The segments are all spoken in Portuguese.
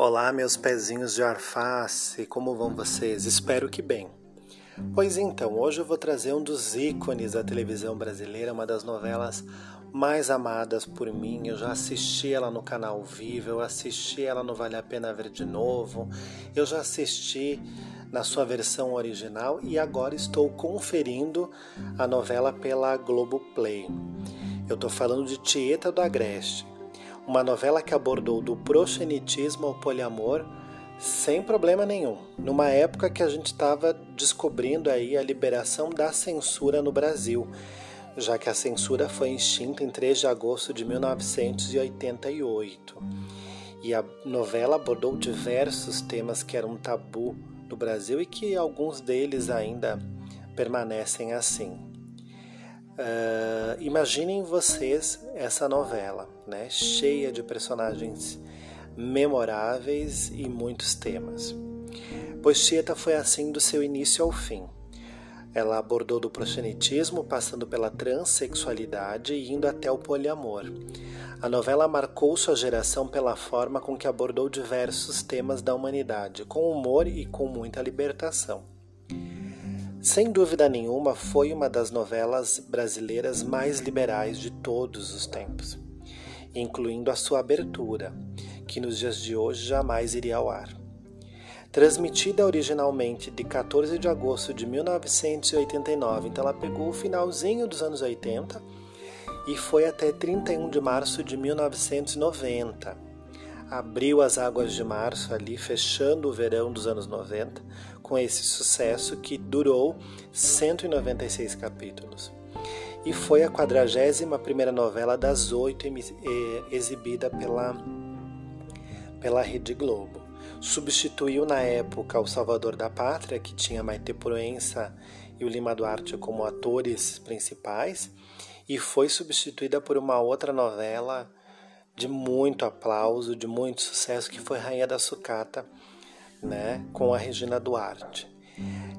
Olá, meus pezinhos de alface, como vão vocês? Espero que bem. Pois então, hoje eu vou trazer um dos ícones da televisão brasileira, uma das novelas mais amadas por mim. Eu já assisti ela no canal Vivo, eu assisti ela no Vale a Pena Ver de Novo, eu já assisti na sua versão original e agora estou conferindo a novela pela Globoplay. Eu estou falando de Tieta do Agreste uma novela que abordou do proxenetismo ao poliamor sem problema nenhum, numa época que a gente estava descobrindo aí a liberação da censura no Brasil, já que a censura foi extinta em 3 de agosto de 1988. E a novela abordou diversos temas que eram tabu no Brasil e que alguns deles ainda permanecem assim. Uh, imaginem vocês essa novela, né, cheia de personagens memoráveis e muitos temas. Pois Tieta foi assim do seu início ao fim. Ela abordou do proxenetismo, passando pela transexualidade e indo até o poliamor. A novela marcou sua geração pela forma com que abordou diversos temas da humanidade, com humor e com muita libertação. Sem dúvida nenhuma, foi uma das novelas brasileiras mais liberais de todos os tempos, incluindo a sua abertura, que nos dias de hoje jamais iria ao ar. Transmitida originalmente de 14 de agosto de 1989, então ela pegou o finalzinho dos anos 80 e foi até 31 de março de 1990. Abriu as águas de março ali, fechando o verão dos anos 90, com esse sucesso que durou 196 capítulos. E foi a 41ª novela das oito exibida pela, pela Rede Globo. Substituiu na época O Salvador da Pátria, que tinha Maite Proença e o Lima Duarte como atores principais, e foi substituída por uma outra novela de muito aplauso, de muito sucesso, que foi Rainha da Sucata, né, com a Regina Duarte.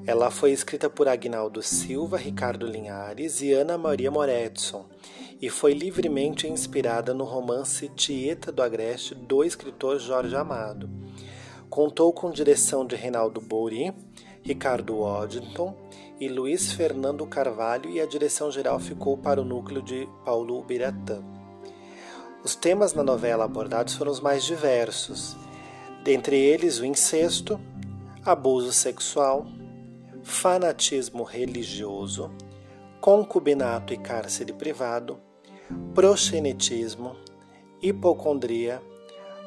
Ela foi escrita por Agnaldo Silva, Ricardo Linhares e Ana Maria Moretson e foi livremente inspirada no romance Tieta do Agreste do escritor Jorge Amado. Contou com direção de Reinaldo Bouri, Ricardo Waddington e Luiz Fernando Carvalho e a direção geral ficou para o núcleo de Paulo Biratã. Os temas na novela abordados foram os mais diversos dentre eles o incesto, abuso sexual, fanatismo religioso, concubinato e cárcere privado, proxenetismo, hipocondria,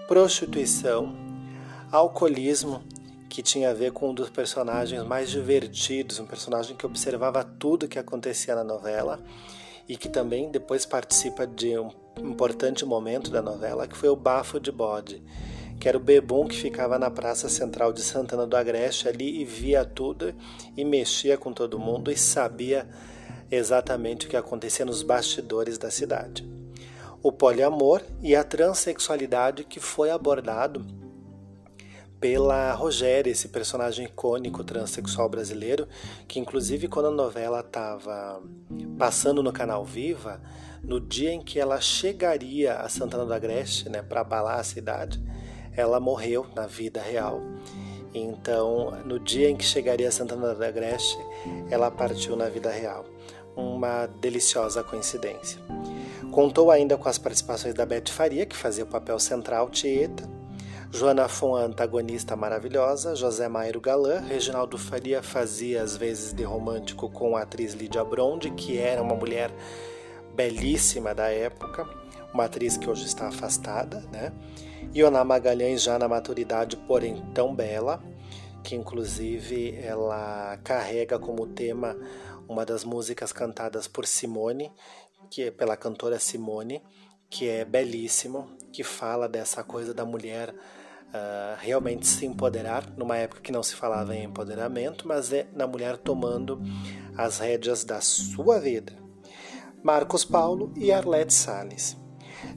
prostituição, alcoolismo, que tinha a ver com um dos personagens mais divertidos, um personagem que observava tudo que acontecia na novela e que também depois participa de um importante momento da novela, que foi o bafo de bode que era o bebum que ficava na praça central de Santana do Agreste ali e via tudo e mexia com todo mundo e sabia exatamente o que acontecia nos bastidores da cidade. O poliamor e a transexualidade que foi abordado pela Rogéria, esse personagem icônico transexual brasileiro, que inclusive quando a novela estava passando no canal Viva, no dia em que ela chegaria a Santana do Agreste, né, para abalar a cidade, ela morreu na vida real. Então, no dia em que chegaria a Santana da Agreste, ela partiu na vida real. Uma deliciosa coincidência. Contou ainda com as participações da Beth Faria, que fazia o papel central Tieta, Joana Fon, antagonista maravilhosa, José Mairo Galã, Reginaldo Faria fazia às vezes de romântico com a atriz Lídia Bronde, que era uma mulher belíssima da época, uma atriz que hoje está afastada, né? Ioná Magalhães já na maturidade, porém tão bela, que inclusive ela carrega como tema uma das músicas cantadas por Simone, que é pela cantora Simone, que é belíssimo, que fala dessa coisa da mulher uh, realmente se empoderar, numa época que não se falava em empoderamento, mas é na mulher tomando as rédeas da sua vida. Marcos Paulo e Arlete Salles.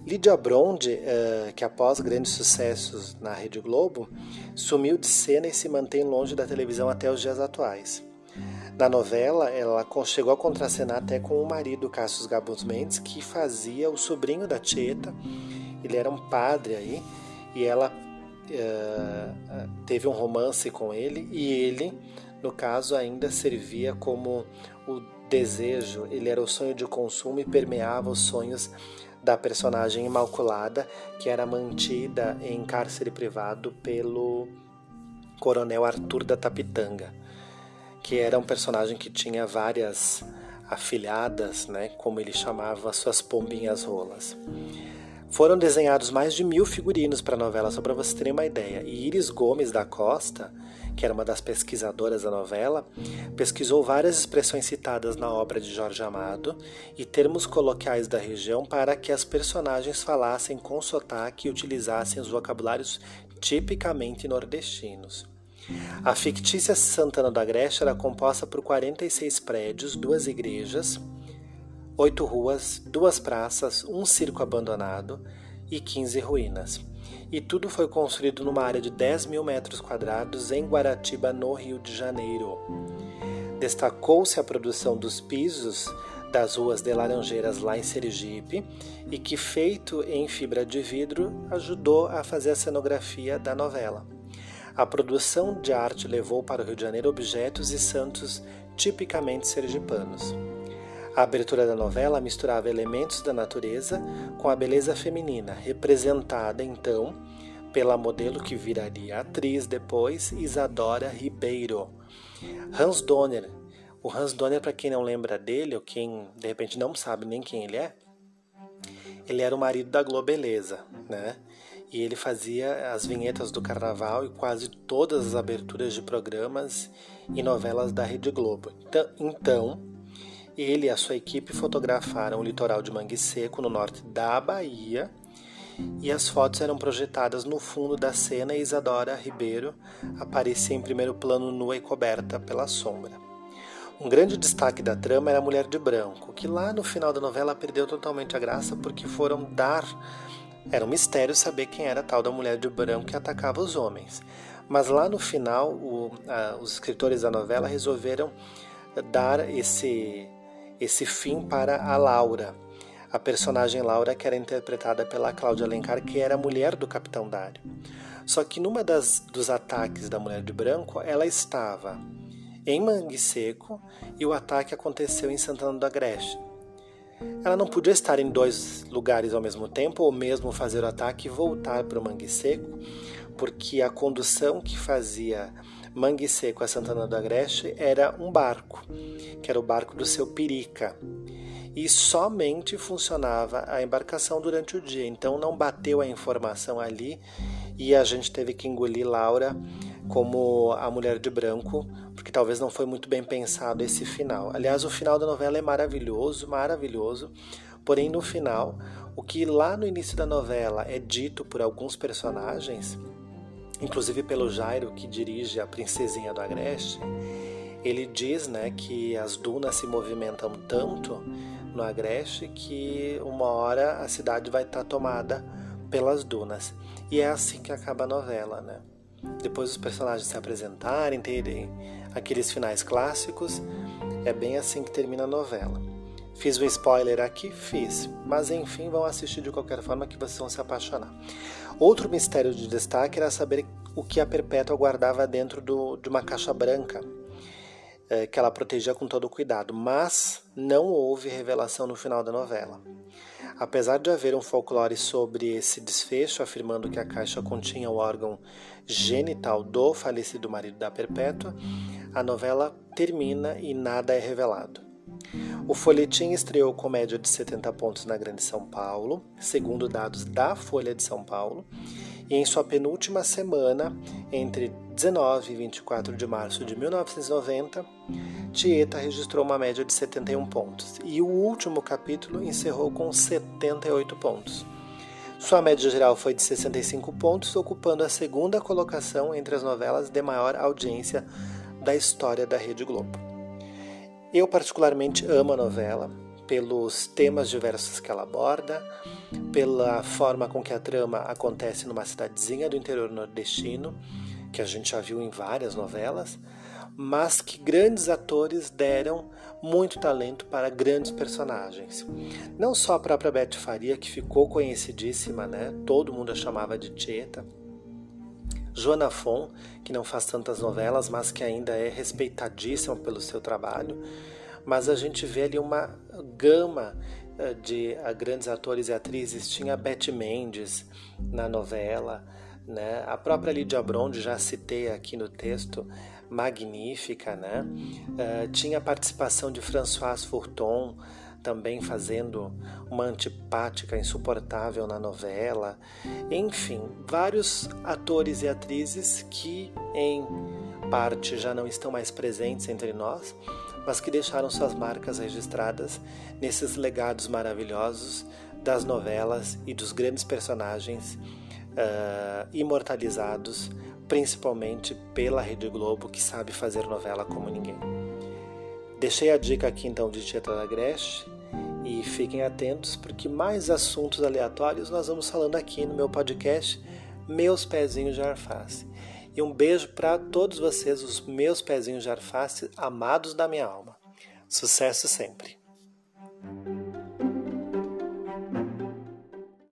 Lídia Bronde, uh, que após grandes sucessos na Rede Globo, sumiu de cena e se mantém longe da televisão até os dias atuais. Na novela, ela chegou a contracenar até com o marido, Cassius Gabus Mendes, que fazia o sobrinho da Tieta. Ele era um padre aí, e ela uh, teve um romance com ele e ele, no caso, ainda servia como o desejo, ele era o sonho de consumo e permeava os sonhos da personagem Imaculada, que era mantida em cárcere privado pelo coronel Arthur da Tapitanga, que era um personagem que tinha várias afilhadas, né, como ele chamava suas pombinhas rolas. Foram desenhados mais de mil figurinos para a novela, só para você terem uma ideia. E Iris Gomes da Costa, que era uma das pesquisadoras da novela, pesquisou várias expressões citadas na obra de Jorge Amado e termos coloquiais da região para que as personagens falassem com sotaque e utilizassem os vocabulários tipicamente nordestinos. A fictícia Santana do Agreste era composta por 46 prédios, duas igrejas, oito ruas, duas praças, um circo abandonado e 15 ruínas. E tudo foi construído numa área de 10 mil metros quadrados em Guaratiba, no Rio de Janeiro. Destacou-se a produção dos pisos das ruas de Laranjeiras lá em Sergipe e que, feito em fibra de vidro, ajudou a fazer a cenografia da novela. A produção de arte levou para o Rio de Janeiro objetos e santos tipicamente sergipanos. A abertura da novela misturava elementos da natureza com a beleza feminina, representada então pela modelo que viraria atriz depois, Isadora Ribeiro. Hans Donner. O Hans Donner, para quem não lembra dele, ou quem de repente não sabe nem quem ele é, ele era o marido da Globeleza, né? E ele fazia as vinhetas do carnaval e quase todas as aberturas de programas e novelas da Rede Globo. Então, então ele e a sua equipe fotografaram o litoral de Mangue Seco, no norte da Bahia, e as fotos eram projetadas no fundo da cena e Isadora Ribeiro aparecia em primeiro plano nua e coberta pela sombra. Um grande destaque da trama era a mulher de branco, que lá no final da novela perdeu totalmente a graça porque foram dar. Era um mistério saber quem era a tal da mulher de branco que atacava os homens. Mas lá no final, o, a, os escritores da novela resolveram dar esse esse fim para a Laura, a personagem Laura que era interpretada pela Cláudia Alencar, que era a mulher do Capitão Dário. Só que numa das dos ataques da Mulher de Branco, ela estava em Mangue Seco e o ataque aconteceu em Santana do Agreste. Ela não podia estar em dois lugares ao mesmo tempo ou mesmo fazer o ataque e voltar para o Mangue Seco, porque a condução que fazia Mangue Seco a Santana do Agreste era um barco, que era o barco do seu Pirica. E somente funcionava a embarcação durante o dia, então não bateu a informação ali e a gente teve que engolir Laura como a mulher de branco, porque talvez não foi muito bem pensado esse final. Aliás, o final da novela é maravilhoso, maravilhoso, porém no final, o que lá no início da novela é dito por alguns personagens inclusive pelo Jairo que dirige a Princesinha do Agreste, ele diz né, que as dunas se movimentam tanto no Agreste que uma hora a cidade vai estar tomada pelas dunas. E é assim que acaba a novela, né? Depois os personagens se apresentarem, terem aqueles finais clássicos, é bem assim que termina a novela. Fiz um spoiler aqui? Fiz. Mas enfim, vão assistir de qualquer forma que vocês vão se apaixonar. Outro mistério de destaque era saber o que a Perpétua guardava dentro do, de uma caixa branca, é, que ela protegia com todo cuidado, mas não houve revelação no final da novela. Apesar de haver um folclore sobre esse desfecho, afirmando que a caixa continha o órgão genital do falecido marido da Perpétua, a novela termina e nada é revelado. O folhetim estreou com média de 70 pontos na Grande São Paulo, segundo dados da Folha de São Paulo, e em sua penúltima semana, entre 19 e 24 de março de 1990, Tieta registrou uma média de 71 pontos, e o último capítulo encerrou com 78 pontos. Sua média geral foi de 65 pontos, ocupando a segunda colocação entre as novelas de maior audiência da história da Rede Globo. Eu particularmente amo a novela pelos temas diversos que ela aborda, pela forma com que a trama acontece numa cidadezinha do interior nordestino, que a gente já viu em várias novelas, mas que grandes atores deram muito talento para grandes personagens. Não só a própria Beth Faria, que ficou conhecidíssima, né? Todo mundo a chamava de Tieta, Joana Fon, que não faz tantas novelas, mas que ainda é respeitadíssima pelo seu trabalho. Mas a gente vê ali uma gama eh, de eh, grandes atores e atrizes. Tinha Bette Mendes na novela, né? a própria Lídia Bronde, já citei aqui no texto, magnífica. Né? Uh, tinha a participação de François Fourton, também fazendo uma antipática insuportável na novela. Enfim, vários atores e atrizes que, em parte, já não estão mais presentes entre nós, mas que deixaram suas marcas registradas nesses legados maravilhosos das novelas e dos grandes personagens uh, imortalizados, principalmente pela Rede Globo, que sabe fazer novela como ninguém. Deixei a dica aqui então de Tietra da Greste e fiquem atentos porque mais assuntos aleatórios nós vamos falando aqui no meu podcast Meus Pezinhos de Arface. E um beijo para todos vocês, os meus pezinhos de arface amados da minha alma. Sucesso sempre!